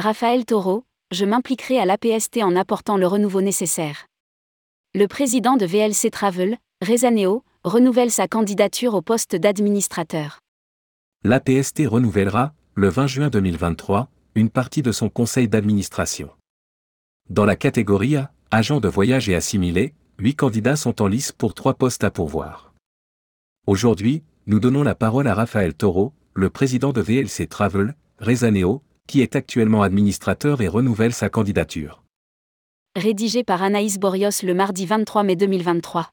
Raphaël Taureau, je m'impliquerai à l'APST en apportant le renouveau nécessaire. Le président de VLC Travel, Rezaneo, renouvelle sa candidature au poste d'administrateur. L'APST renouvellera, le 20 juin 2023, une partie de son conseil d'administration. Dans la catégorie A, agent de voyage et assimilé, huit candidats sont en lice pour trois postes à pourvoir. Aujourd'hui, nous donnons la parole à Raphaël Taureau, le président de VLC Travel, Rezaneo, qui est actuellement administrateur et renouvelle sa candidature. Rédigé par Anaïs Borios le mardi 23 mai 2023.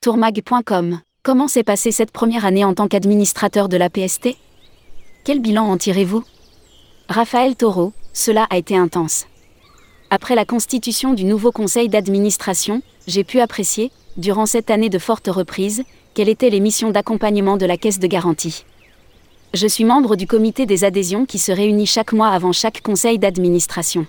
Tourmag.com Comment s'est passée cette première année en tant qu'administrateur de la PST Quel bilan en tirez-vous? Raphaël Taureau, cela a été intense. Après la constitution du nouveau conseil d'administration, j'ai pu apprécier, durant cette année de forte reprise, quelles étaient les missions d'accompagnement de la caisse de garantie? Je suis membre du comité des adhésions qui se réunit chaque mois avant chaque conseil d'administration.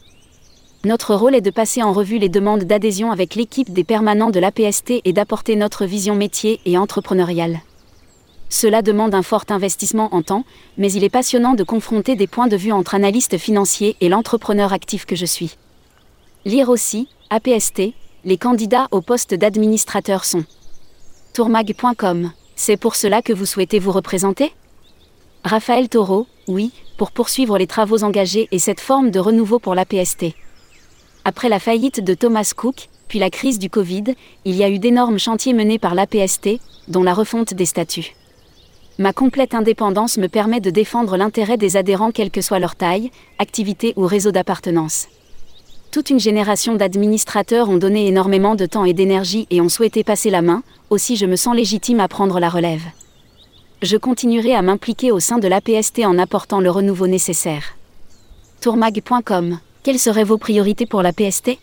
Notre rôle est de passer en revue les demandes d'adhésion avec l'équipe des permanents de l'APST et d'apporter notre vision métier et entrepreneuriale. Cela demande un fort investissement en temps, mais il est passionnant de confronter des points de vue entre analystes financiers et l'entrepreneur actif que je suis. Lire aussi, APST, les candidats au poste d'administrateur sont tourmag.com. C'est pour cela que vous souhaitez vous représenter? Raphaël Taureau, oui, pour poursuivre les travaux engagés et cette forme de renouveau pour l'APST. Après la faillite de Thomas Cook, puis la crise du Covid, il y a eu d'énormes chantiers menés par l'APST, dont la refonte des statuts. Ma complète indépendance me permet de défendre l'intérêt des adhérents quelle que soit leur taille, activité ou réseau d'appartenance. Toute une génération d'administrateurs ont donné énormément de temps et d'énergie et ont souhaité passer la main, aussi je me sens légitime à prendre la relève. Je continuerai à m'impliquer au sein de l'APST en apportant le renouveau nécessaire. tourmag.com quelles seraient vos priorités pour la PST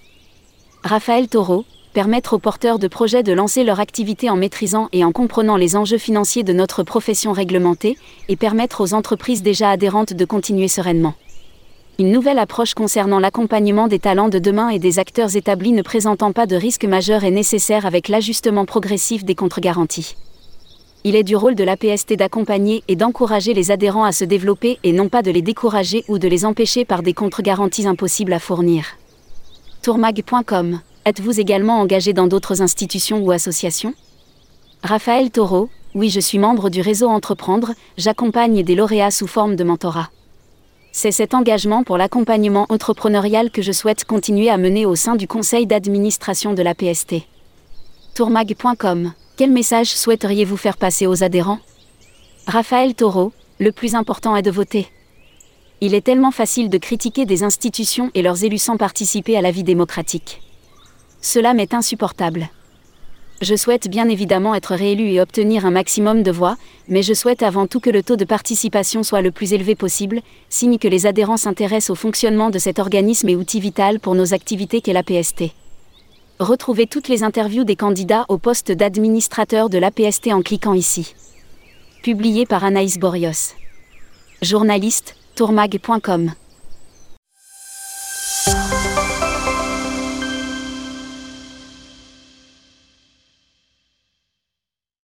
Raphaël Taureau, permettre aux porteurs de projets de lancer leur activité en maîtrisant et en comprenant les enjeux financiers de notre profession réglementée, et permettre aux entreprises déjà adhérentes de continuer sereinement. Une nouvelle approche concernant l'accompagnement des talents de demain et des acteurs établis ne présentant pas de risque majeur est nécessaire avec l'ajustement progressif des contre-garanties. Il est du rôle de l'APST d'accompagner et d'encourager les adhérents à se développer et non pas de les décourager ou de les empêcher par des contre-garanties impossibles à fournir. Tourmag.com Êtes-vous également engagé dans d'autres institutions ou associations? Raphaël Taureau, oui, je suis membre du réseau Entreprendre, j'accompagne des lauréats sous forme de mentorat. C'est cet engagement pour l'accompagnement entrepreneurial que je souhaite continuer à mener au sein du conseil d'administration de l'APST. Tourmag.com quel message souhaiteriez-vous faire passer aux adhérents? Raphaël Taureau, le plus important est de voter. Il est tellement facile de critiquer des institutions et leurs élus sans participer à la vie démocratique. Cela m'est insupportable. Je souhaite bien évidemment être réélu et obtenir un maximum de voix, mais je souhaite avant tout que le taux de participation soit le plus élevé possible, signe que les adhérents s'intéressent au fonctionnement de cet organisme et outil vital pour nos activités qu'est la PST. Retrouvez toutes les interviews des candidats au poste d'administrateur de l'APST en cliquant ici. Publié par Anaïs Borios. Journaliste, tourmag.com.